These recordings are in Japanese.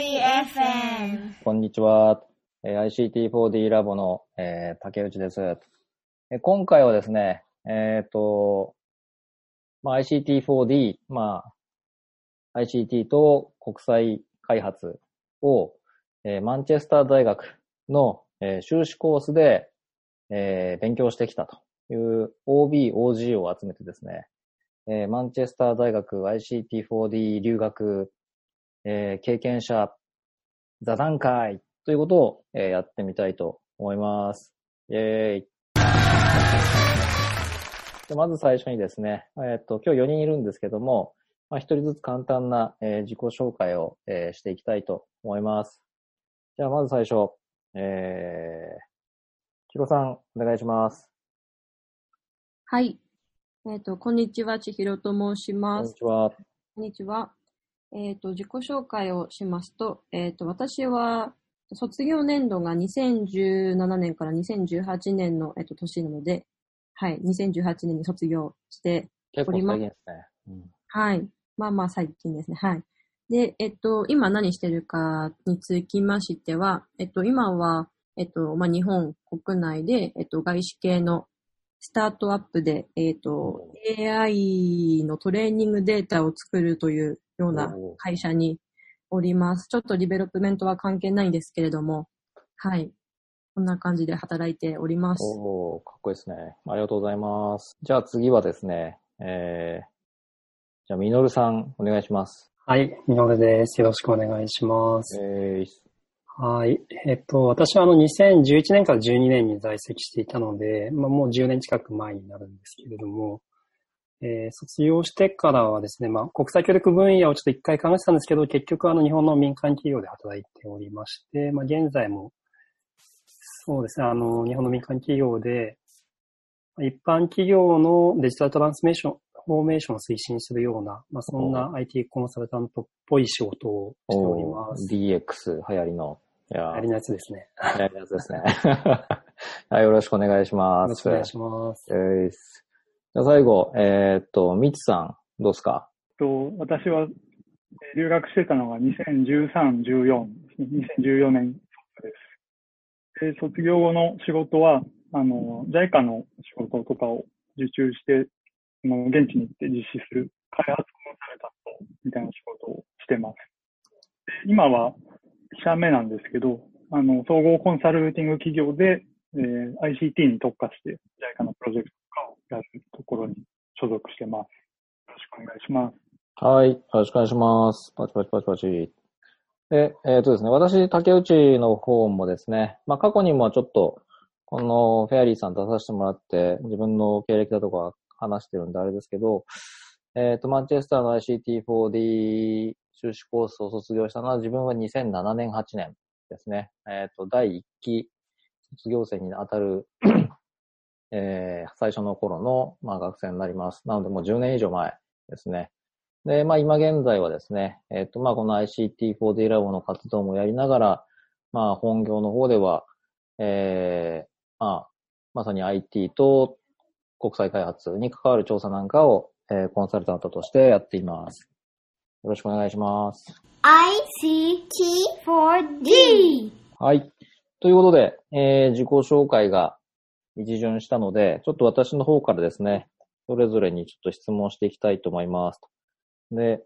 FM。こんにちは。えー ICT4D ラボの、えー竹内です。えー今回はですね、えっ、と、まあ、ICT4D、まあ、ICT と国際開発を、えーマンチェスター大学の、えー修士コースで、えー勉強してきたという OB、OG を集めてですね、えーマンチェスター大学 ICT4D 留学、えー経験者座談会ということを、えーやってみたいと思います。イェーイ。でまず最初にですね、えっ、と、今日4人いるんですけども、まあ、1人ずつ簡単な、えー自己紹介を、えーしていきたいと思います。じゃあ、まず最初、えー、キロさん、お願いします。はい。えっ、と、こんにちは、千尋と申しこんます。にちは。こんにちは。えっ、と、自己紹介をしますと、えっ、と、私は、卒業年度が2017年から2018年の、えっと年なので、はい、2018年に卒業して、結構おりま最近ですね。うんはい。まあまあ最近ですね。はい。で、えっと、今何してるかにつきましては、えっと、今は、えっと、まあ日本国内で、えっと、外資系のスタートアップで、えっと、AI のトレーニングデータを作るというような会社におります。ちょっとリベロップメントは関係ないんですけれども、はい。こんな感じで働いております。おー、かっこいいですね。ありがとうございます。じゃあ次はですね、えー、じゃあ、みのるさん、お願いします。はい、みのるです。よろしくお願いします。えー、はい。えっと、私はあの2011年から12年に在籍していたので、まあ、もう10年近く前になるんですけれども、えー卒業してからはですね、まあ、国際協力分野をちょっと一回考えてたんですけど、結局あの日本の民間企業で働いておりまして、まあ、現在も、そうですね、あの、日本の民間企業で、一般企業のデジタルトランスメーション、フォーメーションを推進するような、まあ、そんな IT コンサルタントっぽい仕事をしております。DX 流行りの、いやありのやつですね。流行りのやつですね。はい、よろしくお願いしよます。ろしくお願いします。じゃあ最後、えーっと、みちさん、どうですか？と、私は留学してたのが2013、14ですね、2014年です。で、卒業後の仕事は、あの、JICA の仕事とかを受注して、あの現地に行って実施する開発コンサルタントみたいな仕事をしてます。今は、1社目なんですけど、あの、総合コンサルティング企業で、えー ICT に特化して、JICA のプロジェクトとかやるところに所属してます。よろしくお願いします。はい、よろしくお願いします。パチパチパチパチ。で、えーっとですね、私、竹内の方もですね、まあ過去にもちょっと、このフェアリーさん出させてもらって、自分の経歴だとか話してるんであれですけど、えーと、マンチェスターの ICT4D 修士コースを卒業したのは自分は2007年、8年ですね。えーと、第1期卒業生に当たる、えー最初の頃の、まあ、学生になります。なのでもう10年以上前ですね。で、まあ今現在はですね、えっ、と、まあこの ICT4D ラボの活動もやりながら、まあ本業の方では、えー、まあ、まさに IT と国際開発に関わる調査なんかを、えーコンサルタントとしてやっています。よろしくお願いします。ICT4D。はい。ということで、えー自己紹介が一巡したので、ちょっと私の方からですね、それぞれにちょっと質問していきたいと思います。で、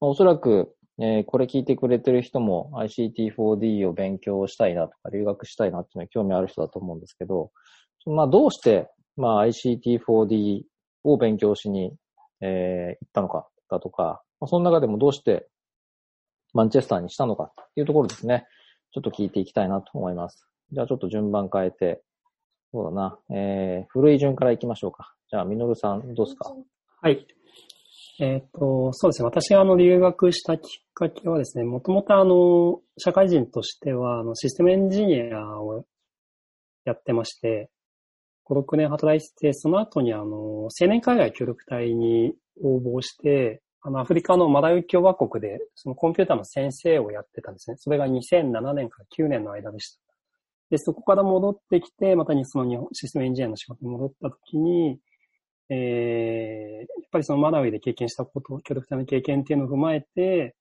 まあおそらく、えーこれ聞いてくれてる人も ICT4D を勉強したいなとか留学したいなっていうのに興味ある人だと思うんですけど、まあどうして、まあ ICT4D を勉強しに、えー行ったのかだとか、まあその中でもどうしてマンチェスターにしたのかっていうところですね。ちょっと聞いていきたいなと思います。じゃあちょっと順番変えて、そうだな、えー、古い順から行きましょうか。じゃあ、みのるさん、どうですか？はい。えっ、と、そうですね。私があの留学したきっかけはですね、もともとあの、社会人としては、あの、システムエンジニアをやってまして、5、6年働いてて、その後にあの、青年海外協力隊に応募して、あの、アフリカのマラウイ共和国で、そのコンピューターの先生をやってたんですね。それが2007年から9年の間でした。で、そこから戻ってきて、またにその日本システムエンジニアの仕事に戻った時に、えー、やっぱりそのマラウイで経験したこと、協力隊の経験っていうのを踏まえて、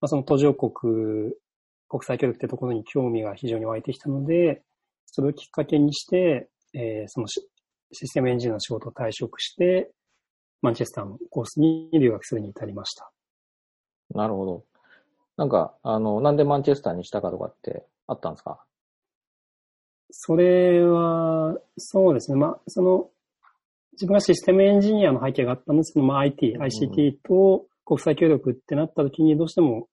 まあ、その途上国国際協力ってところに興味が非常に湧いてきたので、それをきっかけにして、えーそのシシステムエンジニアの仕事を退職して、マンチェスターのコースに留学するに至りました。なるほど。なんか、あの、なんでマンチェスターにしたかとかってあったんですか？それは、そうですね。まあ、その、自分がシステムエンジニアの背景があったんですけど、まあ、IT、うん ICT と国際協力ってなった時にどうしても、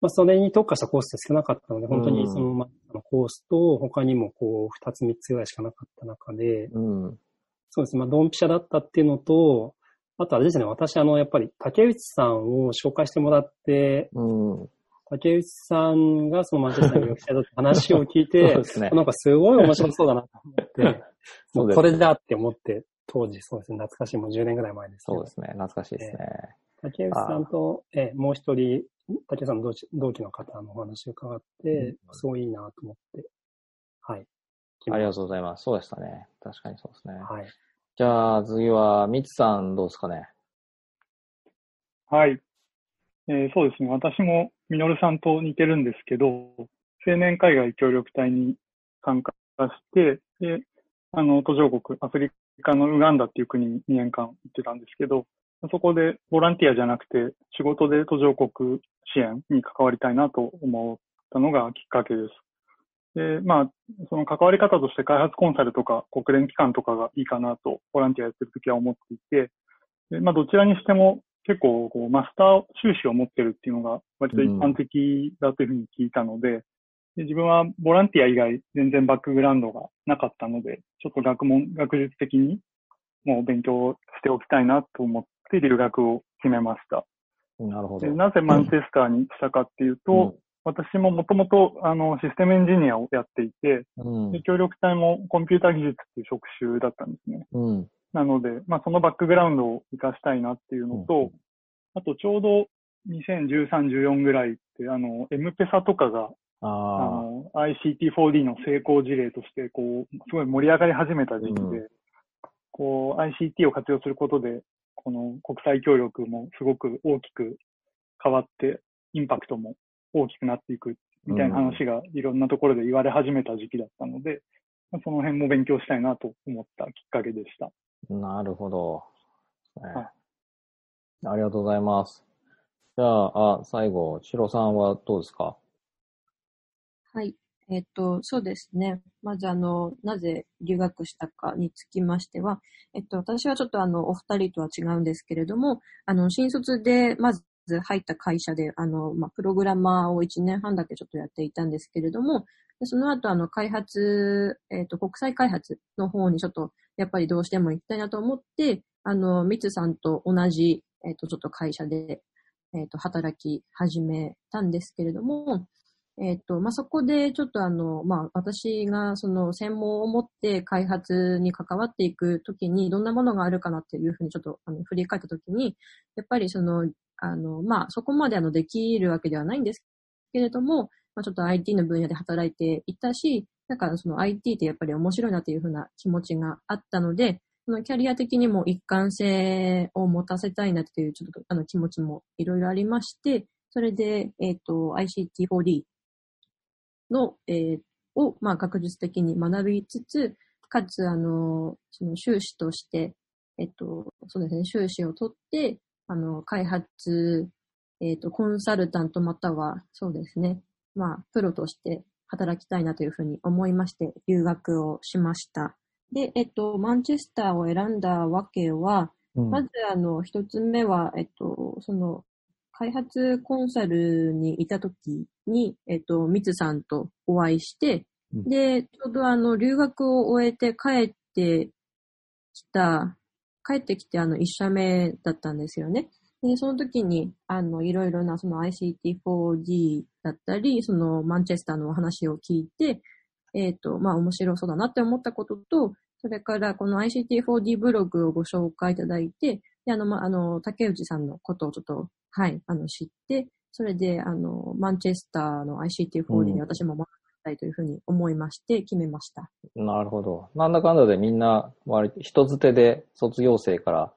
まあ、それに特化したコースって少なかったので、本当にその、まあ、コースと他にもこう、二つ三つぐらいしかなかった中で、うん。そうですね。まあ、ドンピシャだったっていうのと、あとあれですね、私あの、やっぱり竹内さんを紹介してもらって、うん。竹内さんがそのマンチェスターに留学してたって話を聞い そうてで、すね。なんかすごい面白そうだなと思って、そうですこれだって思って、当時そうですね、懐かしいもう10年ぐらい前ですそうですね。懐かしいですね。竹内さんと、えもう一人、竹内さんの同期同期の方のお話を伺って、うんすごいいいなと思って、はい。ありがとうございます。そうでしたね。確かにそうですね。はい。じゃあ、次は、みつさんどうですかね。はい。えーそうですね。私もミノルさんと似てるんですけど、青年海外協力隊に参加して、で、あの、途上国、アフリカのウガンダっていう国に2年間行ってたんですけど、そこでボランティアじゃなくて仕事で途上国支援に関わりたいなと思ったのがきっかけです。で、まあ、その関わり方として開発コンサルとか国連機関とかがいいかなとボランティアやってるときは思っていて、でまあ、どちらにしても結構こうマスター修士を持ってるっていうのが割と一般的だというふうに聞いたので、で自分はボランティア以外全然バックグラウンドがなかったので、ちょっと学問、学術的にもう勉強しておきたいなと思って留学を決めました。なるほどで。なぜマンチェスターにしたかっていうと、私ももともとあのシステムエンジニアをやっていて、うん。で協力隊もコンピュータ技術っていう職種だったんですね。うん。なので、まあ、そのバックグラウンドを活かしたいなっていうのと、うんあとちょうど2013、14ぐらいって、あの、エムペサとかが、あ。の、ICT4D の成功事例として、こう、すごい盛り上がり始めた時期で、うんこう、ICT を活用することで、この国際協力もすごく大きく変わって、インパクトも大きくなっていくみたいな話がいろんなところで言われ始めた時期だったので、まあその辺も勉強したいなと思ったきっかけでした。なるほど。ねはいありがとうございます。じゃあ、あ、最後、シロさんはどうですか？はい。えっと、そうですね。まず、あの、なぜ留学したかにつきましては、えっと、私はちょっとあの、お二人とは違うんですけれども、あの、新卒で、まず入った会社で、あの、まあ、プログラマーを1年半だけちょっとやっていたんですけれども、でその後、あの、開発、えっと、国際開発の方にちょっと、やっぱりどうしても行きたいなと思って、あの、ミツさんと同じ、えっと、ちょっと会社で、えっと、働き始めたんですけれども、えっ、と、まあ、そこでちょっとあの、まあ、私がその専門を持って開発に関わっていくときにどんなものがあるかなっていうふうにちょっとあの振り返ったときに、やっぱりその、あの、まあ、そこまであのできるわけではないんですけれども、まあ、ちょっと IT の分野で働いていたし、だからその IT ってやっぱり面白いなっていうふうな気持ちがあったので、そのキャリア的にも一貫性を持たせたいなっていうちょっとあの気持ちもいろいろありまして、それで、えっ、と、ICT4D の、えーを、まあ、学術的に学びつつ、かつ、あの、その修士として、えっと、そうですね、修士を取って、あの、開発、えっと、コンサルタントまたは、そうですね、まあ、プロとして働きたいなというふうに思いまして、留学をしました。で、えっと、マンチェスターを選んだわけは、うんまず、あの、一つ目は、えっと、その、開発コンサルにいたときに、えっと、ミツさんとお会いして、うんで、ちょうどあの、留学を終えて帰ってきた、帰ってきてあの、一社目だったんですよね。で、その時に、あの、いろいろなその ICT4D だったり、そのマンチェスターのお話を聞いて、えっ、と、まあ面白そうだなって思ったことと、それからこの ICT4D ブログをご紹介いただいて、で、あの、まあ、あの、竹内さんのことをちょっと、はい、あの、知って、それで、あの、マンチェスターの ICT4D に私も学びたいというふうに思いまして、決めました。なるほど。なんだかんだでみんな、割と人づてで卒業生から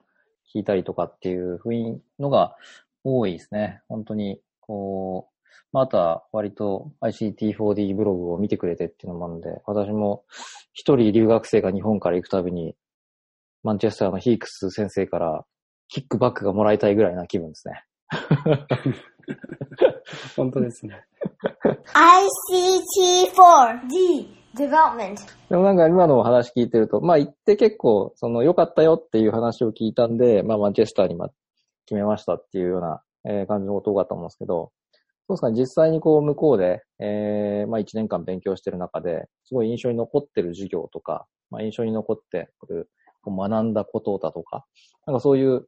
聞いたりとかっていう雰囲のが多いですね。本当に、こう、まあ、あとは割と ICT4D ブログを見てくれてっていうのもあるので、私も一人留学生が日本から行くたびに、マンチェスターのヒークス先生からキックバックがもらいたいぐらいな気分ですね。本当ですね。ICT4D development. でもなんか今のお話聞いてると、まあ行って結構、その良かったよっていう話を聞いたんで、まあマンチェスターに決めましたっていうような、えー感じのこと多かったと思うんですけど、そうですかね、実際にこう向こうで、えーまあ1年間勉強してる中で、すごい印象に残ってる授業とか、まあ印象に残ってる学んだことだとか、なんかそういう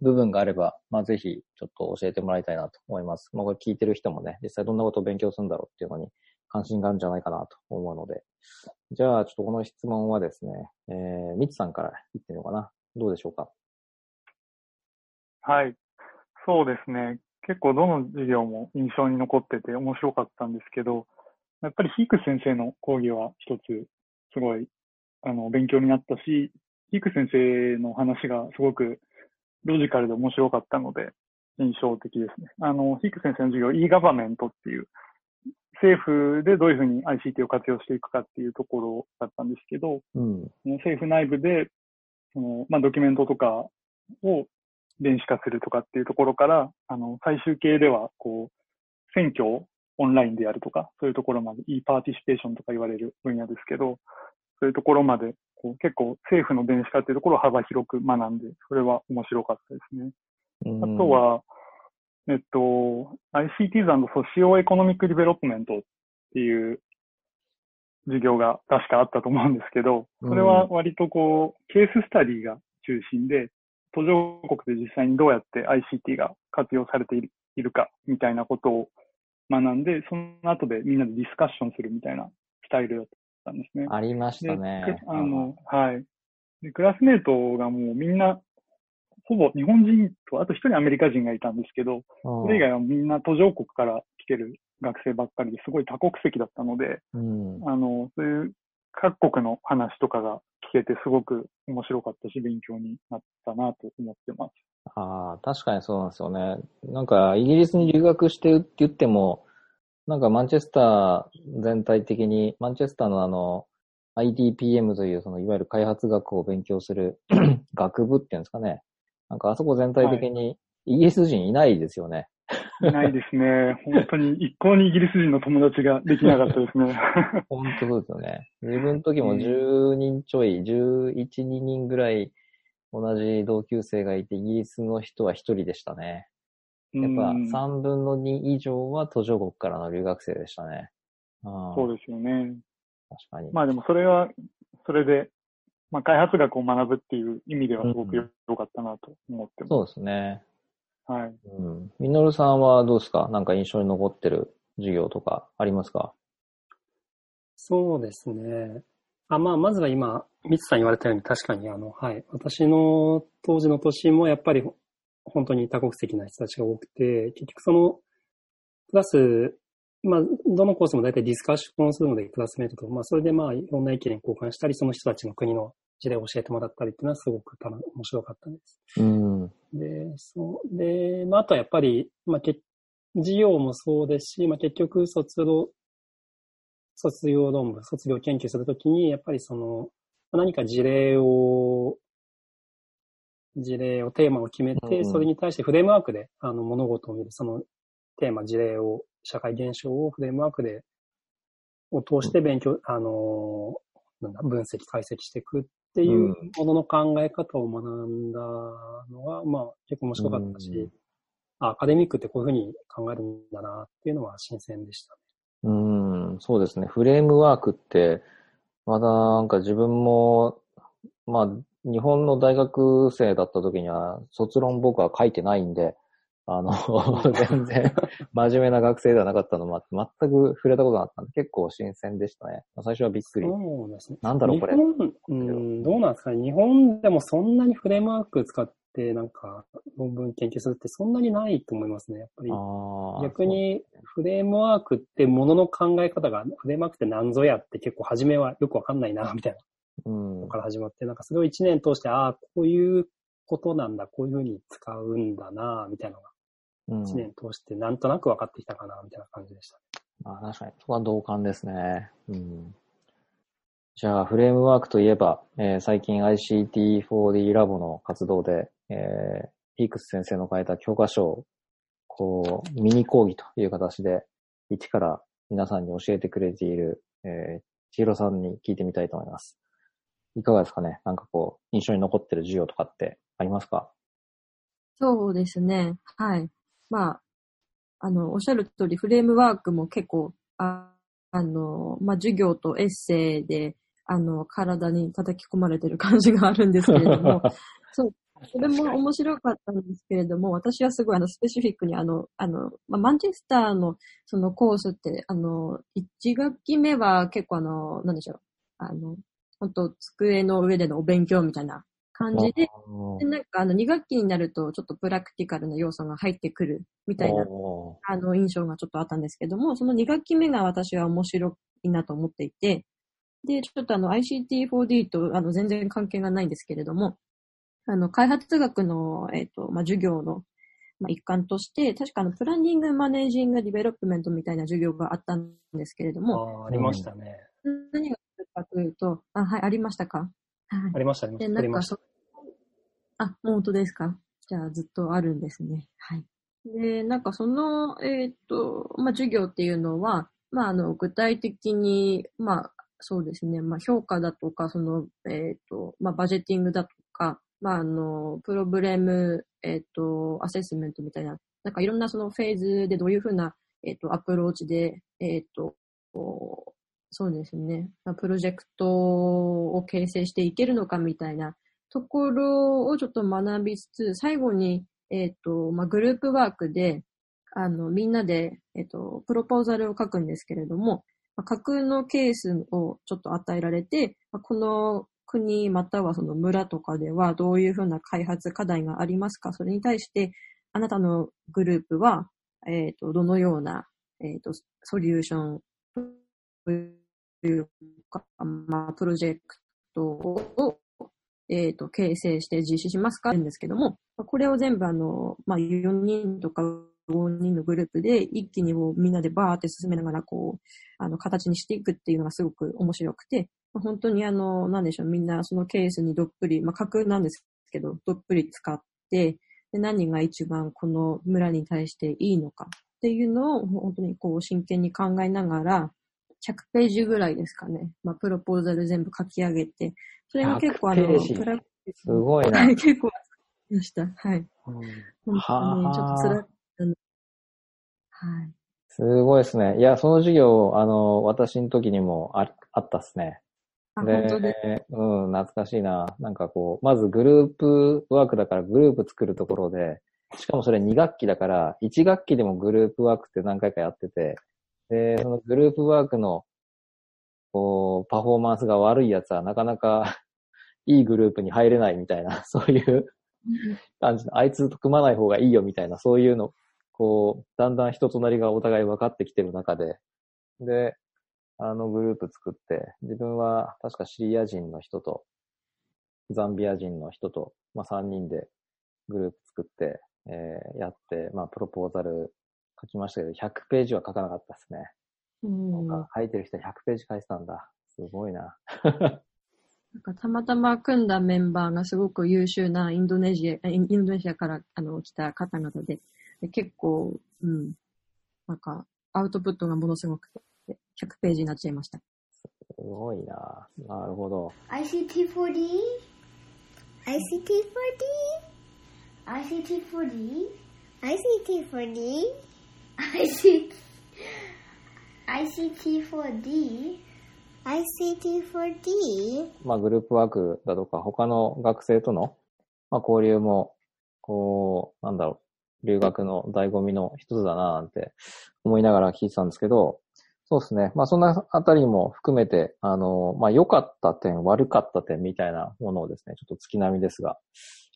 部分があれば、まあぜひちょっと教えてもらいたいなと思います。まあこれ聞いてる人もね、実際どんなことを勉強するんだろうっていうのに関心があるんじゃないかなと思うので。じゃあちょっとこの質問はですね、えー、みつさんから言ってみようかな。どうでしょうか？はい。そうですね。結構どの授業も印象に残ってて面白かったんですけど、やっぱりヒーク先生の講義は一つすごいあの勉強になったし、ヒーク先生の話がすごくロジカルで面白かったので印象的ですね。あの、ヒーク先生の授業 e-government っていう政府でどういうふうに ICT を活用していくかっていうところだったんですけど、うん。政府内部で、その、まあ、ドキュメントとかを電子化するとかっていうところから、あの、最終形では、こう、選挙をオンラインでやるとか、そういうところまで、e パーティシペーションとか言われる分野ですけど、そういうところまで、こう結構政府の電子化っていうところを幅広く学んで、それは面白かったですね。うんあと、は、えっと、ICTs and Socio-Economic Development っていう授業が確かあったと思うんですけど、それは割とこう、ケーススタディが中心で、途上国で実際にどうやって ICT が活用されているかみたいなことを学んで、その後でみんなでディスカッションするみたいなスタイルだったんですね。ありましたねあの、はい。で、クラスメイトがもうみんな、ほぼ日本人と、あと一人アメリカ人がいたんですけど、うん、それ以外はみんな途上国から来てる学生ばっかりですごい多国籍だったので、うん。あの、そういう各国の話とかが聞けてすごく面白かったし、勉強になったなと思ってます。ああ、確かにそうなんですよね。なんか、イギリスに留学してるって言っても、なんかマンチェスター全体的に、マンチェスターのあの、IDPM という、その、いわゆる開発学を勉強する 学部っていうんですかね。なんかあそこ全体的に、イギリス人いないですよね。いないですね。本当に一向にイギリス人の友達ができなかったですね。本当そうですよね。自分の時も10人ちょい、11、2人ぐらい同じ同級生がいて、イギリスの人は1人でしたね。やっぱうん3分の2以上は途上国からの留学生でしたね。ああそうですよね。確かに。まあでもそれは、それで、まあ開発学を学ぶっていう意味ではすごくうん良かったなと思ってます。そうですね。はい。うん。みのるさんはどうですか？なんか印象に残ってる授業とかありますか？そうですね。あ、まあ、まずは今、ミツさん言われたように確かにあの、はい。私の当時の年もやっぱり本当に多国籍な人たちが多くて、結局その、クラス、まあ、どのコースも大体ディスカッションするので、クラスメイトと、まあ、それでまあ、いろんな意見交換したり、その人たちの国の事例を教えてもらったりっていうのはすごく面白かったです。うん。で、そう、で、まあ、あとはやっぱり、まあ、け授業もそうですし、まあ、結局、卒業、卒業論文、卒業研究するときに、やっぱりその、まあ何か事例を、事例を、テーマを決めて、それに対してフレームワークで、あの、物事を見る、そのテーマ、事例を、社会現象をフレームワークで、を通して勉強、あの、なんだ、分析、解析していくっていうものの考え方を学んだのが、まあ、結構面白かったし、アカデミックってこういうふうに考えるんだなっていうのは新鮮でしたね。うん、そうですね。フレームワークって、まだなんか自分も、まあ、日本の大学生だった時には、卒論僕は書いてないんで、あの、全然真面目な学生ではなかったのも全く触れたことなかったんで、結構新鮮でしたね。最初はびっくり。そうですね。なんだろうこれ日本、うん、どうなんですかね。日本でもそんなにフレームワーク使ってなんか論文研究するってそんなにないと思いますね。やっぱり。逆にフレームワークってものの考え方が、フレームワークって何ぞやって結構初めはよくわかんないな、みたいなそううんのから始まって、なんかそれを一年通して、ああ、こういうことなんだ、こういうふうに使うんだな、みたいなのがうん。1年通してなんとなく分かってきたかな、みたいな感じでした。まあ確かに、そこは同感ですね。うん。じゃあ、フレームワークといえば、えー最近 ICT4D ラボの活動で、えー、ピークス先生の書いた教科書を、こう、ミニ講義という形で、一から皆さんに教えてくれている、えー、千尋さんに聞いてみたいと思います。いかがですかね？なんかこう、印象に残ってる授業とかってありますか？そうですね。はい。まあ、あの、おっしゃる通り、フレームワークも結構、ああの、まあ、授業とエッセイで、あの、体に叩き込まれてる感じがあるんですけれども、そう、それも面白かったんですけれども、私はすごいあの、スペシフィックにあの、あの、まあ、マンチェスターのそのコースって、あの、1学期目は結構あの、なんでしょう、あの、本当机の上でのお勉強みたいな感じで、でなんかあの2学期になるとちょっとプラクティカルな要素が入ってくるみたいなあの印象がちょっとあったんですけども、その2学期目が私は面白いなと思っていて、で、ちょっとあの ICT4D とあの全然関係がないんですけれども、あの開発学の、えっ、と、まあ、授業の、まあ、一環として、確かあのプランニング、マネージング、ディベロップメントみたいな授業があったんですけれどあも、あ、ありましたね。何があるかというと、あ、はい、ありましたか？はいありました、ありまで、した。ありました。なんかそ、あ、もう本当ですかじゃあずっとあるんですね。はい。で、なんかその、えっ、と、まあ、授業っていうのは、まあ、あの、具体的に、まあ、そうですね、まあ、評価だとか、その、えっ、と、まあ、バジェティングだとか、まあ、あの、プロブレム、えっ、と、アセスメントみたいな、なんかいろんなそのフェーズでどういうふうな、えっ、と、アプローチで、えっ、と、そうですね、まあプロジェクトを形成していけるのかみたいなところをちょっと学びつつ、最後に、えっ、と、まあ、グループワークで、あの、みんなで、えっ、と、プロポーザルを書くんですけれども、まあ架空のケースをちょっと与えられて、まあこの国またはその村とかではどういうふうな開発課題がありますかそれに対して、あなたのグループは、えっ、と、どのような、えっ、と、ソリューションというか、まあ、プロジェクトを、えっ、と、形成して実施しますかんですけども、これを全部あの、まあ、4人とか5人のグループで一気にもうみんなでバーって進めながらこう、あの、形にしていくっていうのがすごく面白くて、本当にあの、なんでしょう、みんなそのケースにどっぷり、まあ、架空なんですけど、どっぷり使って、で何が一番この村に対していいのかっていうのを本当にこう真剣に考えながら、100ページぐらいですかね。まあ、プロポーザル全部書き上げて、それが結構あの、100ページプラすごいな。はい、結構でした。はい。うん本当にちょっとはあ辛かったの。はい。すごいですね。いや、その授業、あの、私の時にもああったっすね。あ、本当でで、うん、懐かしいな。なんかこう、まずグループワークだからグループ作るところで、しかもそれ2学期だから、1学期でもグループワークって何回かやってて、で、そのグループワークの、こう、パフォーマンスが悪いやつはなかなか いいグループに入れないみたいな、そういう感じの、あいつと組まない方がいいよみたいな、そういうの、こう、だんだん人となりがお互い分かってきてる中で、で、あのグループ作って、自分は確かシリア人の人と、ザンビア人の人と、まあ3人でグループ作って、えーやって、まあプロポーザル書きましたけど、100ページは書かなかったですね。うん。なんか書いてる人100ページ書いてたんだ。すごいな。なんかたまたま組んだメンバーがすごく優秀なインドネシア、インインドネシアからあの来た方々で、で結構、うん、なんかアウトプットがものすごくて、100ページになっちゃいました。すごいな。なるほど。ICT4D? ICT4D? ICT4D? ICT4D? ICT ICT4D? ICT4D? まあグループワークだとか、他の学生との、まあ交流も、こう、なんだろう、留学の醍醐味の一つだななんて思いながら聞いてたんですけど、そうですね。まあそんなあたりも含めて、あの、まあ良かった点、悪かった点みたいなものをですね、ちょっと月並みですが、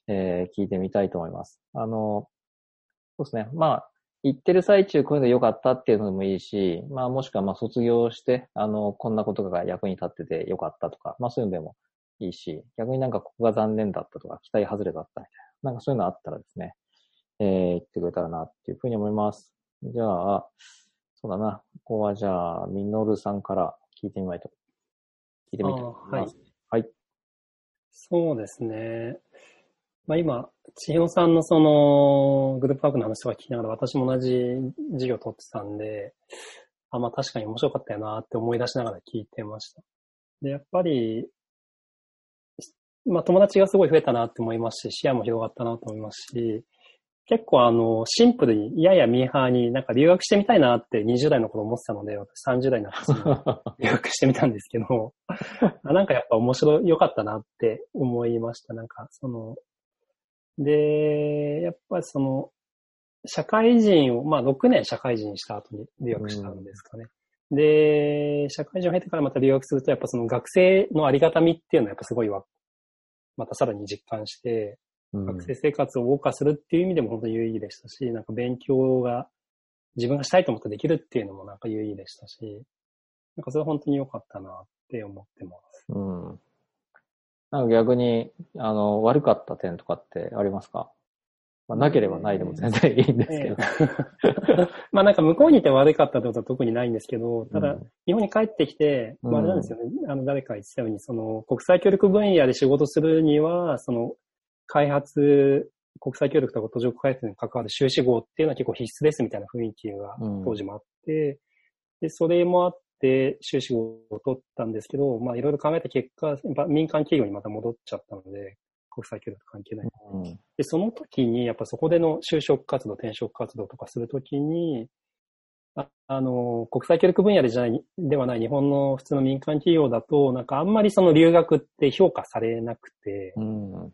えー聞いてみたいと思います。あの、そうですね。まあ、行ってる最中こういうの良かったっていうのでもいいし、まあもしくはまあ卒業して、あの、こんなことが役に立ってて良かったとか、まあそういうのでもいいし、逆になんかここが残念だったとか、期待外れだったみたいな、なんかそういうのあったらですね、えー、言ってくれたらなっていうふうに思います。じゃあ、そうだな。ここはじゃあ、ミノルさんから聞いてみまいと。聞いてみたいと思い。はい。そうですね。まあ今、千尋さんのその、グループワークの話とか聞きながら、私も同じ授業を取ってたんで、あ、まあ確かに面白かったよなって思い出しながら聞いてました。で、やっぱり、まあ友達がすごい増えたなって思いますし、視野も広がったなと思いますし、結構あの、シンプルに、ややミーハーになんか留学してみたいなって20代の頃思ってたので、私30代になってすぐ留学してみたんですけど、あなんかやっぱ面白い、良かったなって思いました。なんかその、で、やっぱりその、社会人を、まあ6年社会人した後に留学したんですかね。で、社会人を経てからまた留学すると、やっぱその学生のありがたみっていうのはやっぱすごいわ、またさらに実感して、うん学生生活を謳歌するっていう意味でも本当に有意義でしたし、なんか勉強が自分がしたいと思ってできるっていうのもなんか有意義でしたし、なんかそれは本当に良かったなって思ってます。うん。なんか逆に、あの、悪かった点とかってありますか？まあ、なければないでも全然いいんですけど。まあなんか向こうにいて悪かったってことは特にないんですけど、ただうん日本に帰ってきて、うん。まああれなんですよね、あの誰か言ってたように、その国際協力分野で仕事するには、その開発、国際協力とか途上開発に関わる修士号っていうのは結構必須ですみたいな雰囲気がうん。当時もあって、で、それもあって修士号を取ったんですけど、まあいろいろ考えた結果、やっぱ民間企業にまた戻っちゃったので、国際協力関係ない。うんで、その時に、やっぱそこでの就職活動、転職活動とかするときに、ああの、国際協力分野でじゃない、ではない日本の普通の民間企業だと、なんかあんまりその留学って評価されなくて、うん。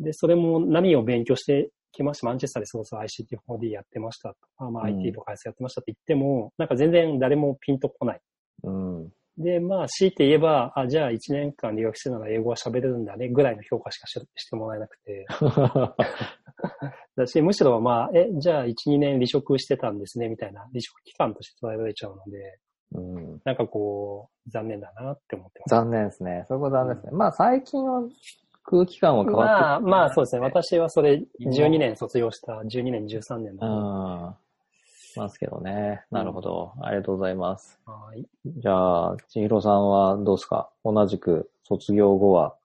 で、それも何を勉強してきました？マンチェスターでそうそう ICT4D やってましたとか、まあうん IT とかやってましたって言っても、なんか全然誰もピンとこない。うん。で、まあ、強いて言えば、あ、じゃあ1年間留学してたら英語は喋れるんだね、ぐらいの評価しかししてもらえなくて。だし、むしろまあ、え、じゃあ1、2年離職してたんですね、みたいな、離職期間として捉えられちゃうので、うんなんかこう、残念だなって思ってます。残念ですね。そこ残念ですね。まあ最近は空気感は変わってまあ、まあそうですね。私はそれ今12年卒業した、12年、13年うん。の。ますけどね。なるほど。ありがとうございます。はい。じゃあ、千尋さんはどうですか？同じく卒業後は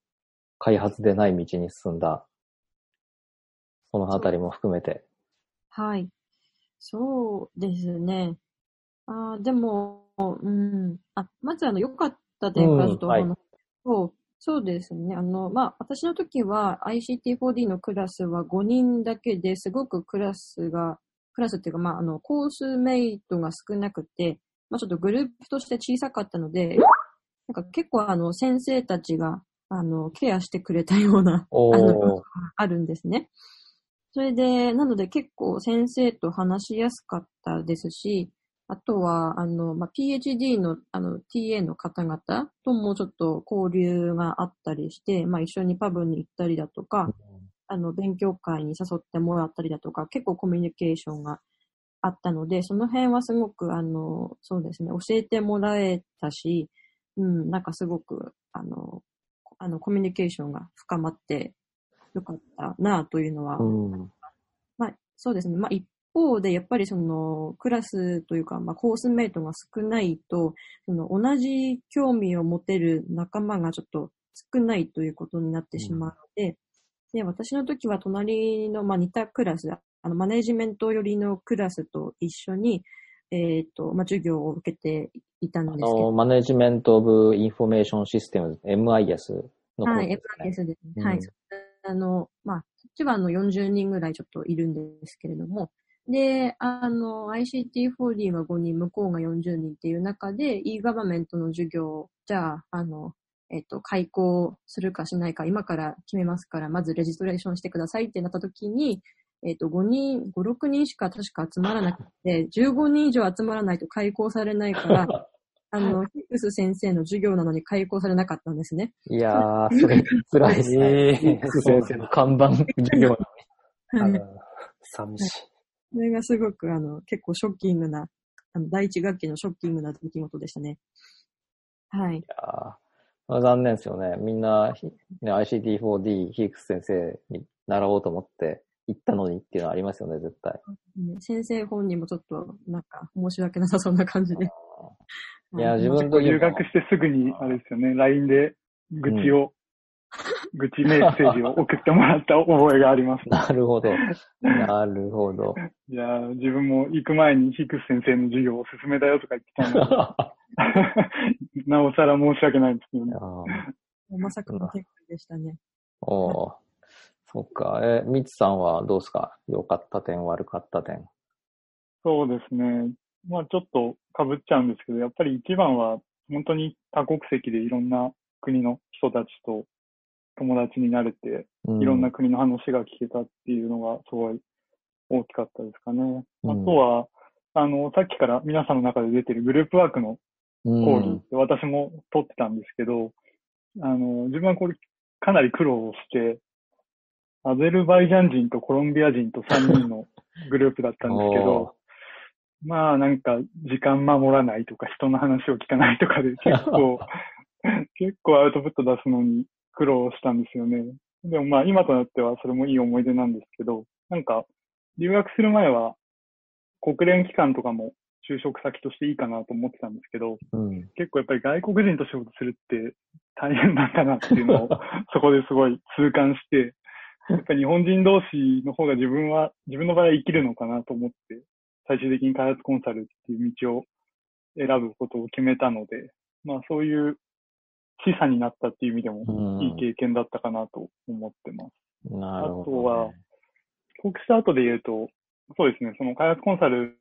開発でない道に進んだ。そのあたりも含めて。はい。そうですね。あーでも、うん。あ、まずあの、良かった点からちょっとお話しと、そうですね。あの、まあ、私の時は ICT4D のクラスは5人だけですごくクラスが、クラスっていうか、まあ、あの、コースメイトが少なくて、まあ、ちょっとグループとして小さかったので、なんか結構あの、先生たちが、あの、ケアしてくれたようなおあのー。あるんですね。それで、なので結構先生と話しやすかったですし、あとは、あの、まあ、PhD の、あの、TA の方々ともちょっと交流があったりして、まあ、一緒にパブに行ったりだとか、あの、勉強会に誘ってもらったりだとか、結構コミュニケーションがあったので、その辺はすごく、あの、そうですね、教えてもらえたし、うん、なんかすごく、あの、あの、コミュニケーションが深まってよかったなというのは、うん。まあ、そうですね。まあ、一方で、やっぱりその、クラスというか、まあ、コースメイトが少ないと、その、同じ興味を持てる仲間がちょっと少ないということになってしまうので、で、私の時は隣の、まあ、似たクラス、あの、マネジメント寄りのクラスと一緒に、えっ、と、まあ、授業を受けていたんあですけど、の、 Management of Information System、MIS のことはい、ですね。MIS ですね。うんはい。あの、まあ、そっちはあの40人ぐらいちょっといるんですけれども、で、あの、ICT4D が5人、向こうが40人っていう中で、e ガバメントの授業、じゃあ、あの、えっと、開講するかしないか、今から決めますから、まずレジストレーションしてくださいってなった時に、えっと、5人、5、6人しか確か集まらなくて、15人以上集まらないと開講されないから、あの、ヒックス先生の授業なのに開講されなかったんですね。いやー、それ、辛いですね。えーヒックス先生の看板授業な あの寂しい。それがすごく、あの、結構ショッキングな、あの、第一学期のショッキングな出来事でしたね。はい。い残念ですよね。みんな、ひね、ICT4D、ヒークス先生に習おうと思って、行ったのにっていうのはありますよね、絶対。ね先生本人もちょっと、なんか、申し訳なさそうな感じで。いや、はい自分の時も留学してすぐに、あれですよね、LINE で愚痴を、愚痴メッセージを送ってもらった覚えがあります。なるほど。なるほど。いやー、自分も行く前にヒクス先生の授業おすすめだよとか言ってたので、なおさら申し訳ないんですけどね。まさかの展開でしたね。おーそっか。え、みつさんはどうですか？良かった点、悪かった点。そうですね。まあちょっと被っちゃうんですけど、やっぱり一番は本当に多国籍でいろんな国の人たちと友達になれて、うんいろんな国の話が聞けたっていうのがすごい大きかったですかね。うんあとは、あの、さっきから皆さんの中で出てるグループワークのうん講義って私も取ってたんですけど、あの、自分はこれかなり苦労して、アゼルバイジャン人とコロンビア人と3人の グループだったんですけど、まあなんか時間守らないとか人の話を聞かないとかで 結構、結構アウトプット出すのに苦労したんですよね。でもまあ今となってはそれもいい思い出なんですけど、なんか留学する前は国連機関とかも就職先としていいかなと思ってたんですけど、うん。結構やっぱり外国人と仕事するって大変なんだなっていうのを そこですごい痛感して、やっぱり日本人同士の方が自分は、自分の場合は生きるのかなと思って、最終的に開発コンサルっていう道を選ぶことを決めたので、まあそういう示唆になったっていう意味でもうんいい経験だったかなと思ってます。なるほど、ね。あとは帰国した後で言うと、そうですね、その開発コンサル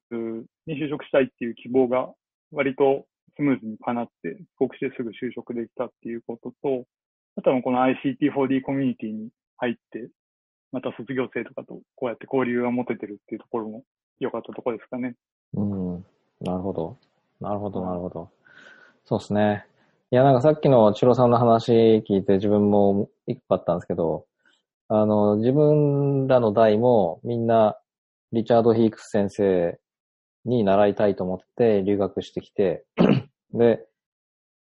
に就職したいっていう希望が割とスムーズに叶って、帰国してすぐ就職できたっていうことと、あとはこの ICT4D コミュニティに入って、また卒業生とかとこうやって交流が持ててるっていうところも良かったところですかね。うん。なるほど。なるほど、なるほど。そうですね。いや、なんかさっきのチロさんの話聞いて自分も一個あったんですけど、あの、自分らの代もみんなリチャード・ヒークス先生に習いたいと思って留学してきて、で、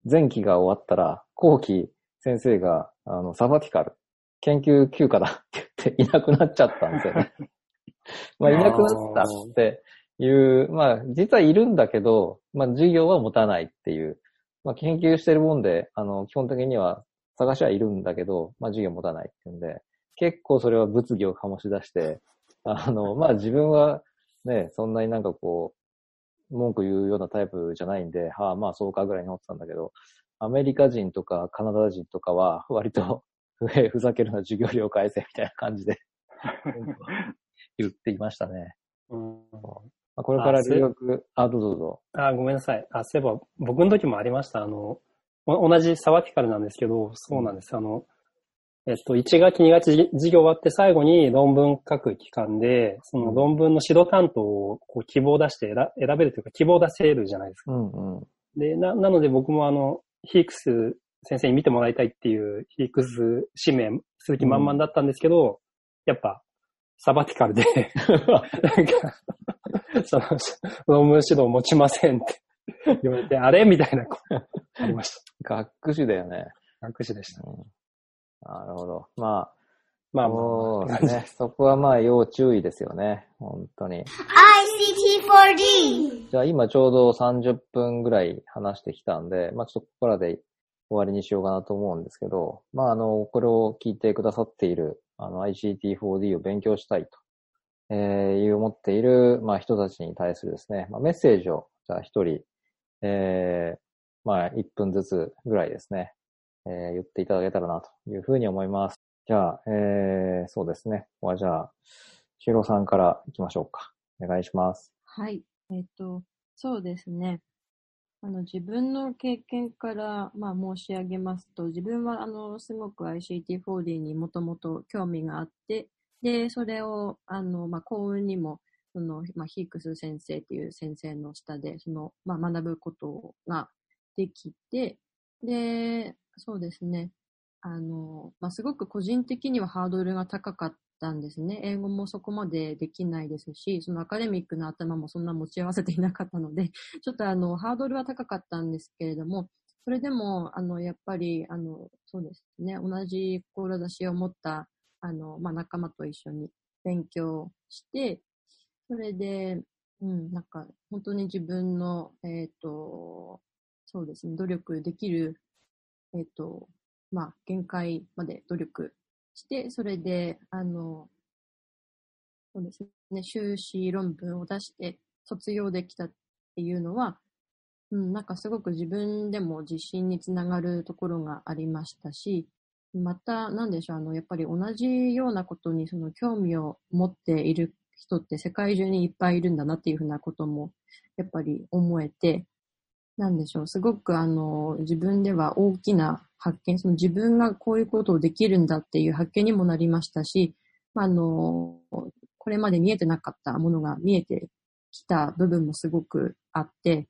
前期が終わったら後期先生があのサバティカル、研究休暇だって言って いなくなっちゃったんですよね。まあ、いなくなったっていう、まあ、実はいるんだけど、まあ、授業は持たないっていう、まあ、研究してるもんで、あの、基本的には探しはいるんだけど、まあ、授業持たないっていうんで、結構それは物議を醸し出して、あの、まあ、自分はね、そんなになんかこう、文句言うようなタイプじゃないんで、はあ、まあ、そうかぐらいに思ってたんだけど、アメリカ人とかカナダ人とかは、割と、ふふざけるな授業料返せみたいな感じで 言っていましたね。うんまあこれから留学、あ、どうぞどうぞ。あ、ごめんなさい。あ、そういえば、僕の時もありました。あの、お同じサバティカルなんですけど、そうなんです。あの、えっと、1学期2学期授業終わって最後に論文書く期間で、その論文の指導担当をこう希望を出して選選べるというか希望を出せるじゃないですか。うんうん。で、な、なので僕もあの、ヒークス先生に見てもらいたいっていうヒークス指名する気満々だったんですけど、やっぱ、サバティカルで、なんか、その、論文指導持ちませんって言われて、あれ？みたいなことありまし学士だよね。た。学士でした。うんなるほど。まあ、まあそうね。そこはまあ要注意ですよね。本当に。ICT4D! じゃあ今ちょうど30分ぐらい話してきたんで、まあちょっとここからで終わりにしようかなと思うんですけど、まああの、これを聞いてくださっている、あの ICT4D を勉強したいと、えーいう思っている、まあ人たちに対するですね、まあメッセージを、じゃあ一人、えー、まあ1分ずつぐらいですね、えー言っていただけたらなというふうに思います。じゃあ、えー、そうですね。ここはじゃあ、シロさんから行きましょうか。お願いします。はい。えっ、と、そうですね。あの、自分の経験から、まあ、申し上げますと、自分は、あの、すごく ICT4D にもともと興味があって、で、それを、あの、まあ、幸運にも、その、まあ、ヒークス先生っていう先生の下で、その、まあ、学ぶことができて、で、そうですね。あの、まあ、すごく個人的にはハードルが高かったんですね。英語もそこまでできないですし、そのアカデミックな頭もそんな持ち合わせていなかったので、ちょっとあの、ハードルは高かったんですけれども、それでも、あの、やっぱり、あの、そうですね、同じ志を持った、あの、まあ、仲間と一緒に、勉強して、それで、うん、なんか、本当に自分の、えっ、と、そうですね、努力できる、えっ、と、まあ、限界まで努力して、それで、あの、そうですね、修士論文を出して卒業できたっていうのは、うん、なんかすごく自分でも自信につながるところがありましたし、また、なんでしょう、あの、やっぱり同じようなことにその興味を持っている人って世界中にいっぱいいるんだなっていうふうなことも、やっぱり思えて、なんでしょう、すごくあの、自分では大きな発見、その自分がこういうことをできるんだっていう発見にもなりましたし、ああの、これまで見えてなかったものが見えてきた部分もすごくあって、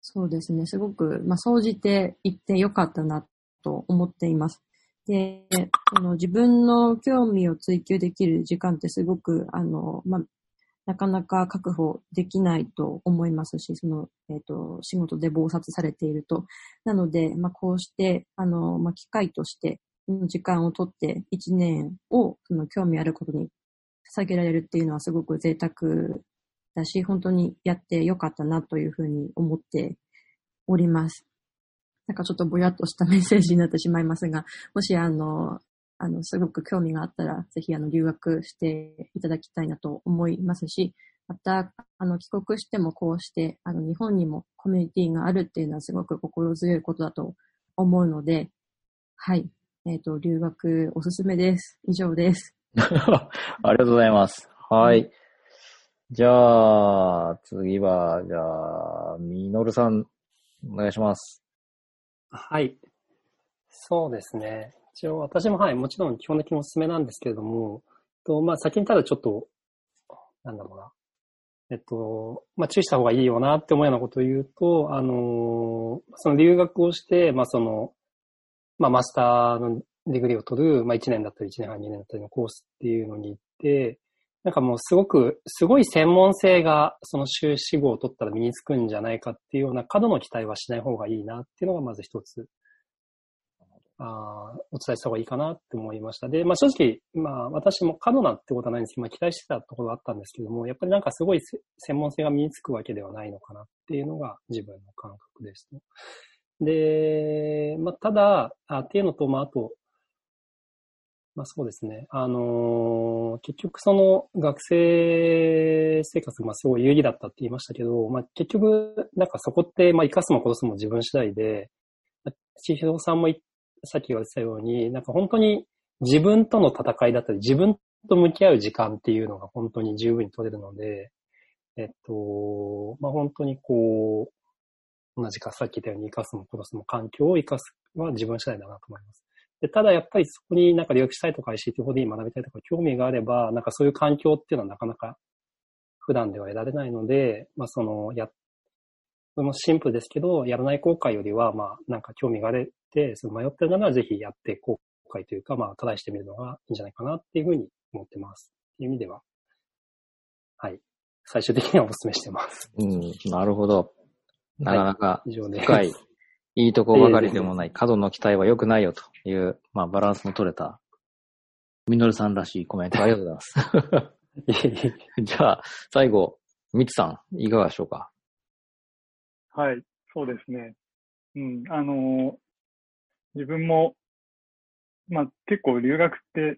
そうですね、すごく、まあ、総じて言ってよかったなと思っています。で、その自分の興味を追求できる時間ってすごく、あの、まあ、なかなか確保できないと思いますし、その、えっ、と、仕事で忙殺されていると。なので、まあ、こうして、あの、まあ、機会として、時間をとって一年を、その興味あることに捧げられるっていうのはすごく贅沢だし、本当にやってよかったなというふうに思っております。なんかちょっとぼやっとしたメッセージになってしまいますが、もしあの、あの、すごく興味があったら、ぜひあの、留学していただきたいなと思いますし、また、あの、帰国してもこうして、あの、日本にもコミュニティがあるっていうのはすごく心強いことだと思うので、はい。えっ、と、留学おすすめです。以上です。ありがとうございます。はい。じゃあ、次は、じゃあ、みのるさん、お願いします。はい。そうですね。一応私もはい、もちろん基本的におすすめなんですけれども、とまあ先にただちょっと、なんだろうな。えっと、まあ注意した方がいいよなって思うようなことを言うと、あの、その留学をして、まあその、まあマスターの degree を取る、まあ1年だったり1年半2年だったりのコースっていうのに行って、なんかもうすごく、すごい専門性がその修士号を取ったら身につくんじゃないかっていうような過度の期待はしない方がいいなっていうのがまず一つ、あーお伝えした方がいいかなって思いました。で、まあ正直、まあ私も過度なってことはないんですけど、まあ期待してたところがあったんですけども、やっぱりなんかすごい専門性が身につくわけではないのかなっていうのが自分の感覚ですね。で、まあただ、あっていうのと、まああと、まあそうですね。あのー結局その学生生活がすごい有意義だったって言いましたけど、まあ結局なんかそこってまあ生かすも殺すも自分次第で、千尋さんもいさっき言われたように、なんか本当に自分との戦いだったり、自分と向き合う時間っていうのが本当に十分に取れるので、えっと、まあ本当にこう、同じかさっき言ったように生かすも殺すも環境を生かすは自分次第だなと思います。でただやっぱりそこになんか留学したいとか ICT4D 学びたいとか興味があれば、なんかそういう環境っていうのはなかなか普段では得られないので、まあその、や、そのシンプルですけど、やらない後悔よりは、まあなんか興味があれて、その迷ってるならぜひやって後悔というか、まあトライしてみるのがいいんじゃないかなっていうふうに思ってます。っていう意味では、はい。最終的にはお勧めしてます。うん、なるほど。なかなか。深い、いいとこばかりでもない、過度の期待は良くないよという、まあバランスの取れた、みのるさんらしいコメントありがとうございます。じゃあ、最後、みつさん、いかがでしょうか？はい、そうですね。うん、あの、自分も、まあ結構留学って、やっ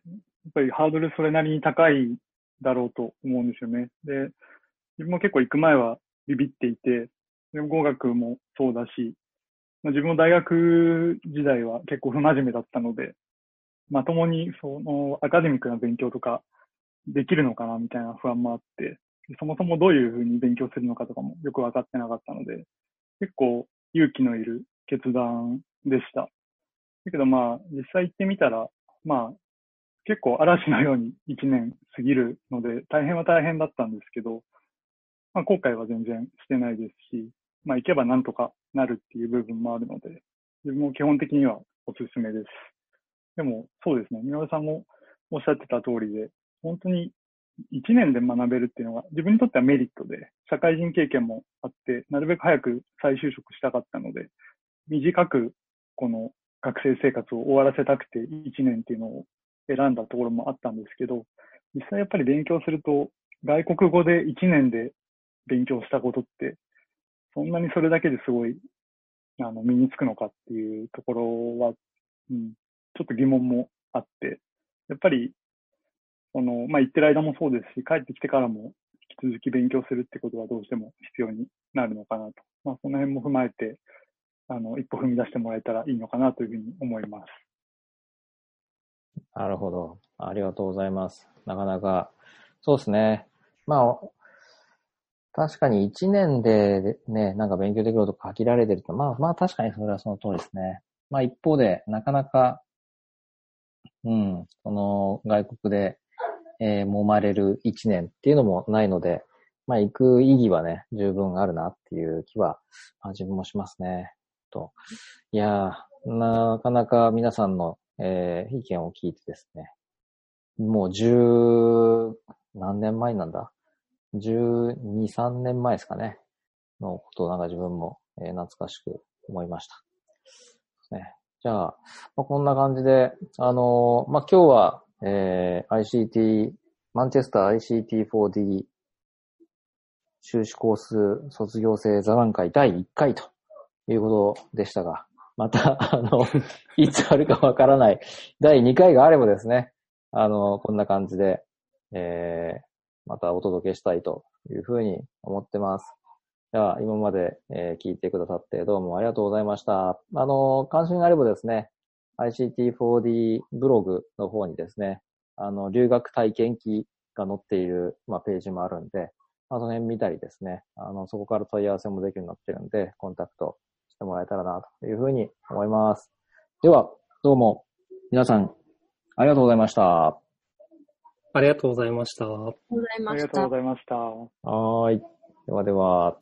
ぱりハードルそれなりに高いだろうと思うんですよね。で、自分も結構行く前はビビっていて、でも語学もそうだし、まあ、自分も大学時代は結構不真面目だったので、まともにそのアカデミックな勉強とかできるのかなみたいな不安もあって、そもそもどういうふうに勉強するのかとかもよく分かってなかったので、結構勇気のいる決断でした。だけどまあ、実際行ってみたら、まあ、結構嵐のように1年過ぎるので、大変は大変だったんですけど、まあ後悔は全然してないですし、まあ行けばなんとかなるっていう部分もあるので、自分も基本的にはおすすめです。でもそうですね、宮尾さんもおっしゃってた通りで、本当に1年で学べるっていうのが自分にとってはメリットで、社会人経験もあって、なるべく早く再就職したかったので、短くこの学生生活を終わらせたくて1年っていうのを選んだところもあったんですけど、実際やっぱり勉強すると、外国語で1年で勉強したことって、そんなにそれだけですごい、あの、身につくのかっていうところは、うん、ちょっと疑問もあって、やっぱり、その、まあ、行ってる間もそうですし、帰ってきてからも引き続き勉強するってことはどうしても必要になるのかなと。まあ、その辺も踏まえて、あの、一歩踏み出してもらえたらいいのかなというふうに思います。なるほど。ありがとうございます。なかなか、そうですね。まあ、確かに1年でね、なんか勉強できること限られてると、まあまあ確かにそれはその通りですね。まあ一方で、なかなか、うん、その外国で、えー揉まれる1年っていうのもないので、まあ行く意義はね、十分あるなっていう気は、まあ、自分もしますね。と。いやー、なかなか皆さんの、えー意見を聞いてですね、もう十何年前なんだ？12、3年前ですかね。のことをなんか自分も、えー懐かしく思いました。ね、じゃあ、まあ、こんな感じで、あのーまあ、今日は、えー ICT、マンチェスター ICT4D 修士コース卒業生座談会第1回ということでしたが、また、あの、いつあるかわからない第2回があればですね、あの、こんな感じで、えーまたお届けしたいというふうに思ってます。では、今まで、えー聞いてくださってどうもありがとうございました。あの、関心があればですね、ICT4D ブログの方にですね、あの、留学体験記が載っている、まあ、ページもあるんで、まあ、その辺見たりですね、あの、そこから問い合わせもできるようになってるんで、コンタクトしてもらえたらな、というふうに思います。では、どうも、皆さん、ありがとうございました。ありがとうございました。ありがとうございあました。はーい。ではでは。